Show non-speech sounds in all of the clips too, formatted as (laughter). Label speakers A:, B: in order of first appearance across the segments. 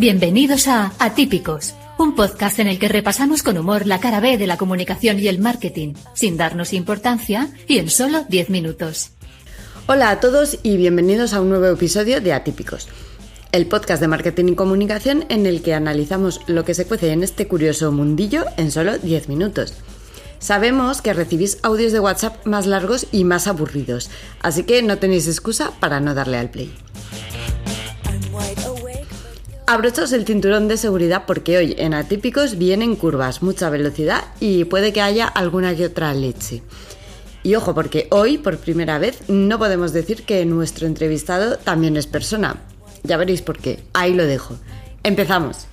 A: Bienvenidos a Atípicos, un podcast en el que repasamos con humor la cara B de la comunicación y el marketing, sin darnos importancia y en solo 10 minutos.
B: Hola a todos y bienvenidos a un nuevo episodio de Atípicos, el podcast de marketing y comunicación en el que analizamos lo que se cuece en este curioso mundillo en solo 10 minutos. Sabemos que recibís audios de WhatsApp más largos y más aburridos, así que no tenéis excusa para no darle al play. Abrochaos el cinturón de seguridad porque hoy en Atípicos vienen curvas, mucha velocidad y puede que haya alguna que otra leche. Y ojo, porque hoy, por primera vez, no podemos decir que nuestro entrevistado también es persona. Ya veréis por qué. Ahí lo dejo. Empezamos.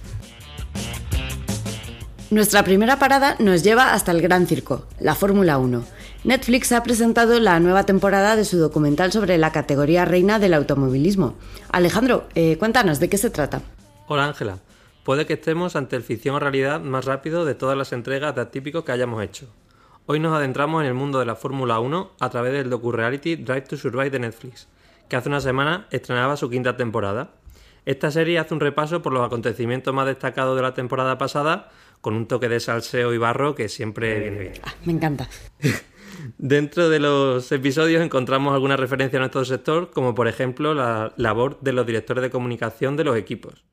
B: Nuestra primera parada nos lleva hasta el Gran Circo, la Fórmula 1. Netflix ha presentado la nueva temporada de su documental sobre la categoría reina del automovilismo. Alejandro, eh, cuéntanos de qué se trata.
C: Hola Ángela, puede que estemos ante el ficción o realidad más rápido de todas las entregas de Atípico que hayamos hecho. Hoy nos adentramos en el mundo de la Fórmula 1 a través del docu-reality Drive to Survive de Netflix, que hace una semana estrenaba su quinta temporada. Esta serie hace un repaso por los acontecimientos más destacados de la temporada pasada, con un toque de salseo y barro que siempre viene bien.
B: Ah, me encanta. (laughs)
C: Dentro de los episodios encontramos alguna referencia a nuestro sector, como por ejemplo la labor de los directores de comunicación de los equipos.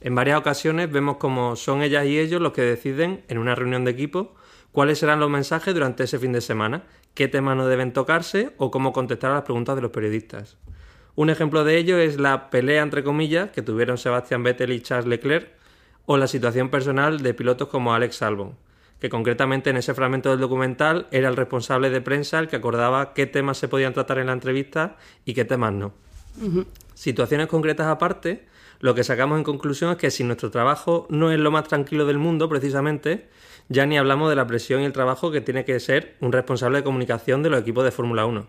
C: En varias ocasiones vemos cómo son ellas y ellos los que deciden, en una reunión de equipo, cuáles serán los mensajes durante ese fin de semana, qué temas no deben tocarse o cómo contestar a las preguntas de los periodistas. Un ejemplo de ello es la pelea, entre comillas, que tuvieron Sebastián Vettel y Charles Leclerc, o la situación personal de pilotos como Alex Albon, que concretamente en ese fragmento del documental era el responsable de prensa el que acordaba qué temas se podían tratar en la entrevista y qué temas no. Situaciones concretas aparte, lo que sacamos en conclusión es que si nuestro trabajo no es lo más tranquilo del mundo, precisamente, ya ni hablamos de la presión y el trabajo que tiene que ser un responsable de comunicación de los equipos de Fórmula 1.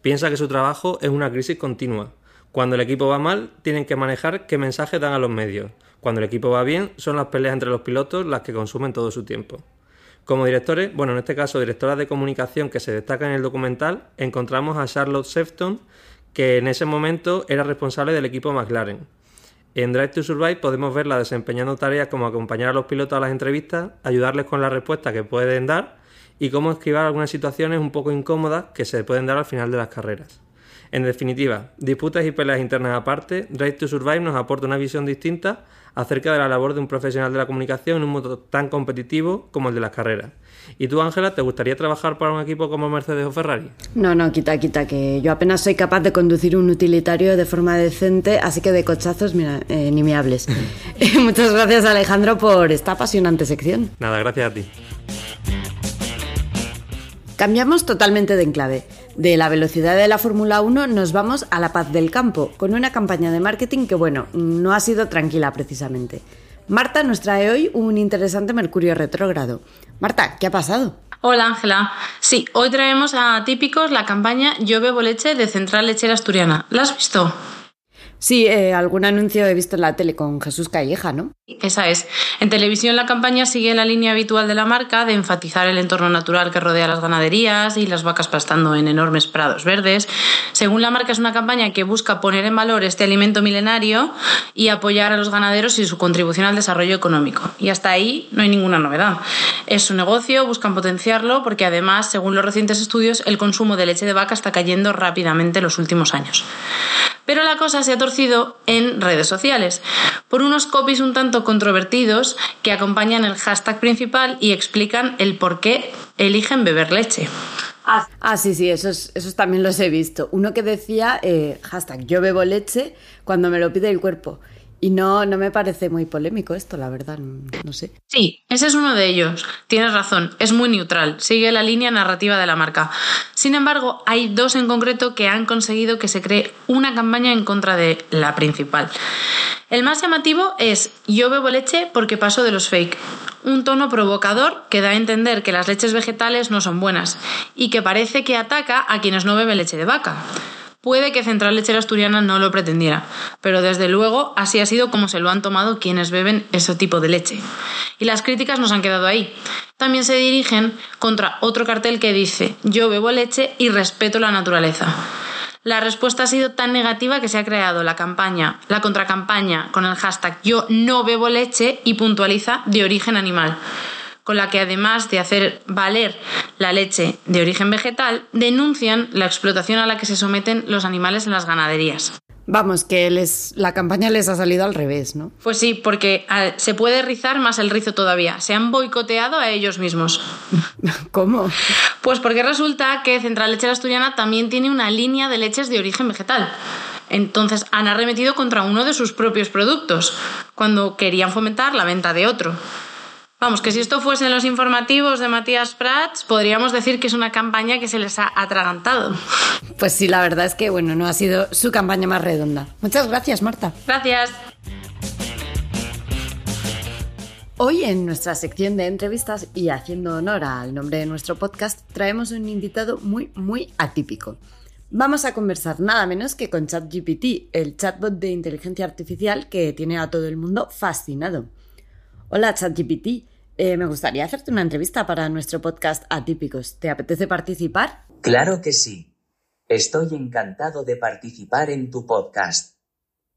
C: Piensa que su trabajo es una crisis continua. Cuando el equipo va mal, tienen que manejar qué mensajes dan a los medios. Cuando el equipo va bien, son las peleas entre los pilotos las que consumen todo su tiempo. Como directores, bueno, en este caso directoras de comunicación que se destacan en el documental, encontramos a Charlotte Sefton, que en ese momento era responsable del equipo McLaren. En Drive to Survive podemos verla desempeñando tareas como acompañar a los pilotos a las entrevistas, ayudarles con la respuesta que pueden dar y cómo esquivar algunas situaciones un poco incómodas que se pueden dar al final de las carreras. En definitiva, disputas y peleas internas aparte, Drive to Survive nos aporta una visión distinta acerca de la labor de un profesional de la comunicación en un mundo tan competitivo como el de las carreras. ¿Y tú, Ángela, te gustaría trabajar para un equipo como Mercedes o Ferrari?
B: No, no, quita, quita, que yo apenas soy capaz de conducir un utilitario de forma decente, así que de cochazos, mira, eh, ni me hables. (laughs) Muchas gracias, Alejandro, por esta apasionante sección.
C: Nada, gracias a ti.
B: Cambiamos totalmente de enclave. De la velocidad de la Fórmula 1 nos vamos a la paz del campo, con una campaña de marketing que, bueno, no ha sido tranquila precisamente. Marta nos trae hoy un interesante Mercurio retrógrado. Marta, ¿qué ha pasado?
D: Hola Ángela. Sí, hoy traemos a Típicos la campaña Yo bebo leche de Central Lechera Asturiana. ¿La has visto?
B: Sí, eh, algún anuncio he visto en la tele con Jesús Calleja, ¿no?
D: Esa es. En televisión la campaña sigue la línea habitual de la marca de enfatizar el entorno natural que rodea las ganaderías y las vacas pastando en enormes prados verdes. Según la marca es una campaña que busca poner en valor este alimento milenario y apoyar a los ganaderos y su contribución al desarrollo económico. Y hasta ahí no hay ninguna novedad. Es su negocio, buscan potenciarlo porque además, según los recientes estudios, el consumo de leche de vaca está cayendo rápidamente en los últimos años. Pero la cosa se ha torcido en redes sociales, por unos copies un tanto controvertidos que acompañan el hashtag principal y explican el por qué eligen beber leche.
B: Ah, ah sí, sí, esos, esos también los he visto. Uno que decía, eh, hashtag yo bebo leche cuando me lo pide el cuerpo. Y no, no me parece muy polémico esto, la verdad, no, sé.
D: Sí, ese es uno de ellos. Tienes razón, es muy neutral, sigue la línea narrativa de la marca. Sin embargo, hay dos en concreto que han conseguido que se cree una campaña en contra de la principal. El más llamativo es Yo bebo leche porque paso de los fake. Un tono provocador que da a entender que las leches vegetales no son buenas y que parece que ataca a quienes no beben leche de vaca. Puede que Central Lechera Asturiana no lo pretendiera, pero desde luego así ha sido como se lo han tomado quienes beben ese tipo de leche. Y las críticas nos han quedado ahí. También se dirigen contra otro cartel que dice yo bebo leche y respeto la naturaleza. La respuesta ha sido tan negativa que se ha creado la campaña, la contracampaña con el hashtag yo no bebo leche y puntualiza de origen animal con la que además de hacer valer la leche de origen vegetal, denuncian la explotación a la que se someten los animales en las ganaderías.
B: Vamos, que les, la campaña les ha salido al revés, ¿no?
D: Pues sí, porque se puede rizar más el rizo todavía. Se han boicoteado a ellos mismos. (laughs)
B: ¿Cómo?
D: Pues porque resulta que Central Lechera Asturiana también tiene una línea de leches de origen vegetal. Entonces han arremetido contra uno de sus propios productos, cuando querían fomentar la venta de otro. Vamos, que si esto fuesen los informativos de Matías Prats, podríamos decir que es una campaña que se les ha atragantado.
B: Pues sí, la verdad es que bueno, no ha sido su campaña más redonda. Muchas gracias, Marta.
D: Gracias.
B: Hoy en nuestra sección de entrevistas y haciendo honor al nombre de nuestro podcast, traemos un invitado muy, muy atípico. Vamos a conversar nada menos que con ChatGPT, el chatbot de inteligencia artificial que tiene a todo el mundo fascinado. Hola ChatGPT, eh, me gustaría hacerte una entrevista para nuestro podcast Atípicos. ¿Te apetece participar?
E: Claro que sí. Estoy encantado de participar en tu podcast.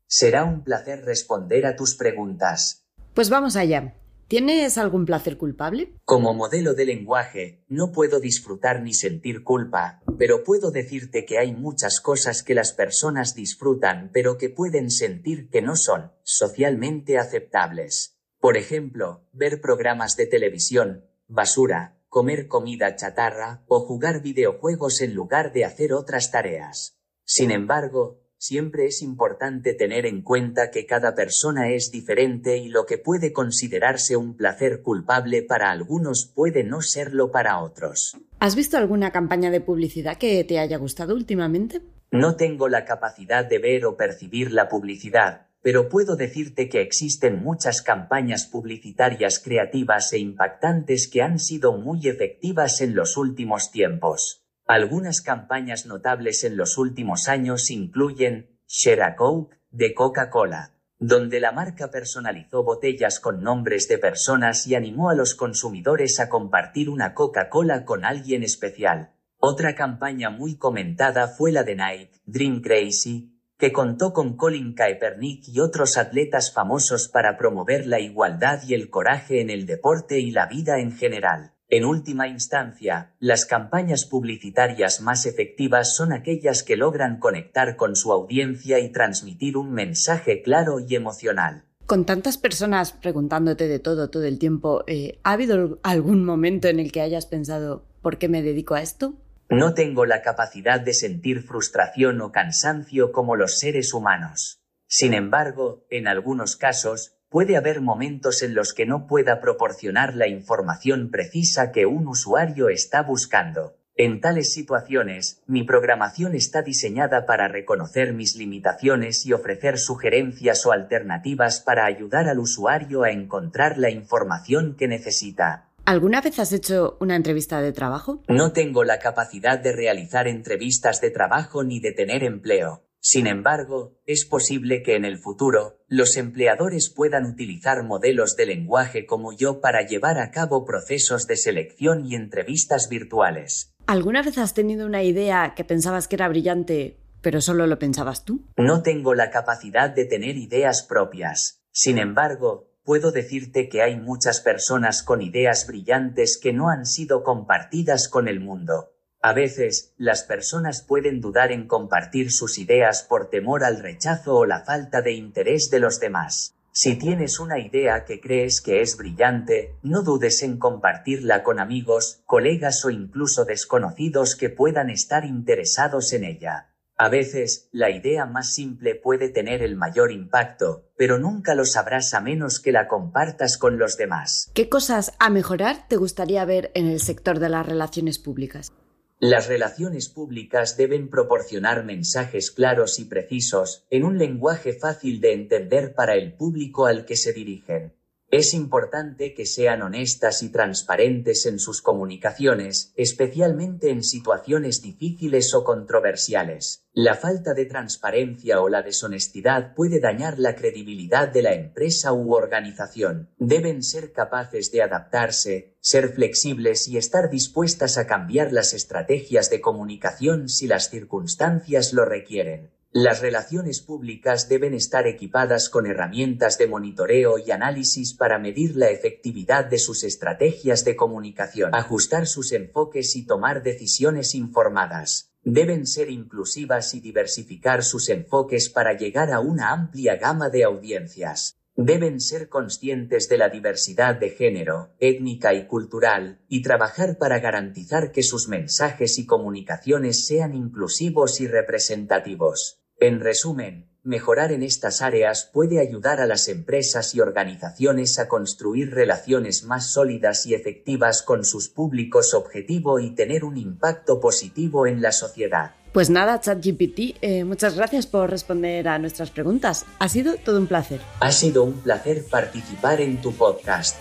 E: Será un placer responder a tus preguntas.
B: Pues vamos allá. ¿Tienes algún placer culpable?
E: Como modelo de lenguaje, no puedo disfrutar ni sentir culpa, pero puedo decirte que hay muchas cosas que las personas disfrutan pero que pueden sentir que no son socialmente aceptables. Por ejemplo, ver programas de televisión, basura, comer comida chatarra o jugar videojuegos en lugar de hacer otras tareas. Sin embargo, siempre es importante tener en cuenta que cada persona es diferente y lo que puede considerarse un placer culpable para algunos puede no serlo para otros.
B: ¿Has visto alguna campaña de publicidad que te haya gustado últimamente?
E: No tengo la capacidad de ver o percibir la publicidad, pero puedo decirte que existen muchas campañas publicitarias creativas e impactantes que han sido muy efectivas en los últimos tiempos. Algunas campañas notables en los últimos años incluyen Share a Coke de Coca-Cola, donde la marca personalizó botellas con nombres de personas y animó a los consumidores a compartir una Coca-Cola con alguien especial. Otra campaña muy comentada fue la de Nike, Dream Crazy, que contó con Colin Kaepernick y otros atletas famosos para promover la igualdad y el coraje en el deporte y la vida en general. En última instancia, las campañas publicitarias más efectivas son aquellas que logran conectar con su audiencia y transmitir un mensaje claro y emocional.
B: Con tantas personas preguntándote de todo todo el tiempo, eh, ¿ha habido algún momento en el que hayas pensado ¿por qué me dedico a esto?
E: No tengo la capacidad de sentir frustración o cansancio como los seres humanos. Sin embargo, en algunos casos, puede haber momentos en los que no pueda proporcionar la información precisa que un usuario está buscando. En tales situaciones, mi programación está diseñada para reconocer mis limitaciones y ofrecer sugerencias o alternativas para ayudar al usuario a encontrar la información que necesita.
B: ¿Alguna vez has hecho una entrevista de trabajo?
E: No tengo la capacidad de realizar entrevistas de trabajo ni de tener empleo. Sin embargo, es posible que en el futuro, los empleadores puedan utilizar modelos de lenguaje como yo para llevar a cabo procesos de selección y entrevistas virtuales.
B: ¿Alguna vez has tenido una idea que pensabas que era brillante, pero solo lo pensabas tú?
E: No tengo la capacidad de tener ideas propias. Sin embargo, puedo decirte que hay muchas personas con ideas brillantes que no han sido compartidas con el mundo. A veces, las personas pueden dudar en compartir sus ideas por temor al rechazo o la falta de interés de los demás. Si tienes una idea que crees que es brillante, no dudes en compartirla con amigos, colegas o incluso desconocidos que puedan estar interesados en ella. A veces, la idea más simple puede tener el mayor impacto, pero nunca lo sabrás a menos que la compartas con los demás.
B: ¿Qué cosas a mejorar te gustaría ver en el sector de las relaciones públicas?
E: Las relaciones públicas deben proporcionar mensajes claros y precisos, en un lenguaje fácil de entender para el público al que se dirigen. Es importante que sean honestas y transparentes en sus comunicaciones, especialmente en situaciones difíciles o controversiales. La falta de transparencia o la deshonestidad puede dañar la credibilidad de la empresa u organización. Deben ser capaces de adaptarse, ser flexibles y estar dispuestas a cambiar las estrategias de comunicación si las circunstancias lo requieren. Las relaciones públicas deben estar equipadas con herramientas de monitoreo y análisis para medir la efectividad de sus estrategias de comunicación, ajustar sus enfoques y tomar decisiones informadas. Deben ser inclusivas y diversificar sus enfoques para llegar a una amplia gama de audiencias. Deben ser conscientes de la diversidad de género, étnica y cultural, y trabajar para garantizar que sus mensajes y comunicaciones sean inclusivos y representativos. En resumen, mejorar en estas áreas puede ayudar a las empresas y organizaciones a construir relaciones más sólidas y efectivas con sus públicos objetivo y tener un impacto positivo en la sociedad.
B: Pues nada, ChatGPT, eh, muchas gracias por responder a nuestras preguntas. Ha sido todo un placer.
E: Ha sido un placer participar en tu podcast.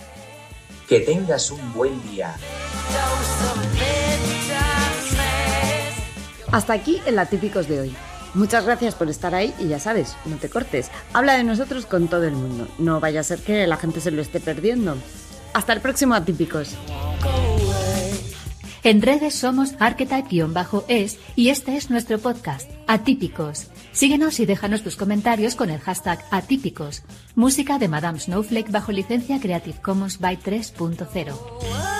E: Que tengas un buen día.
B: Hasta aquí el Atípicos de hoy. Muchas gracias por estar ahí y ya sabes, no te cortes. Habla de nosotros con todo el mundo. No vaya a ser que la gente se lo esté perdiendo. Hasta el próximo Atípicos.
A: En redes somos archetype-es y este es nuestro podcast, Atípicos. Síguenos y déjanos tus comentarios con el hashtag Atípicos. Música de Madame Snowflake bajo licencia Creative Commons by 3.0.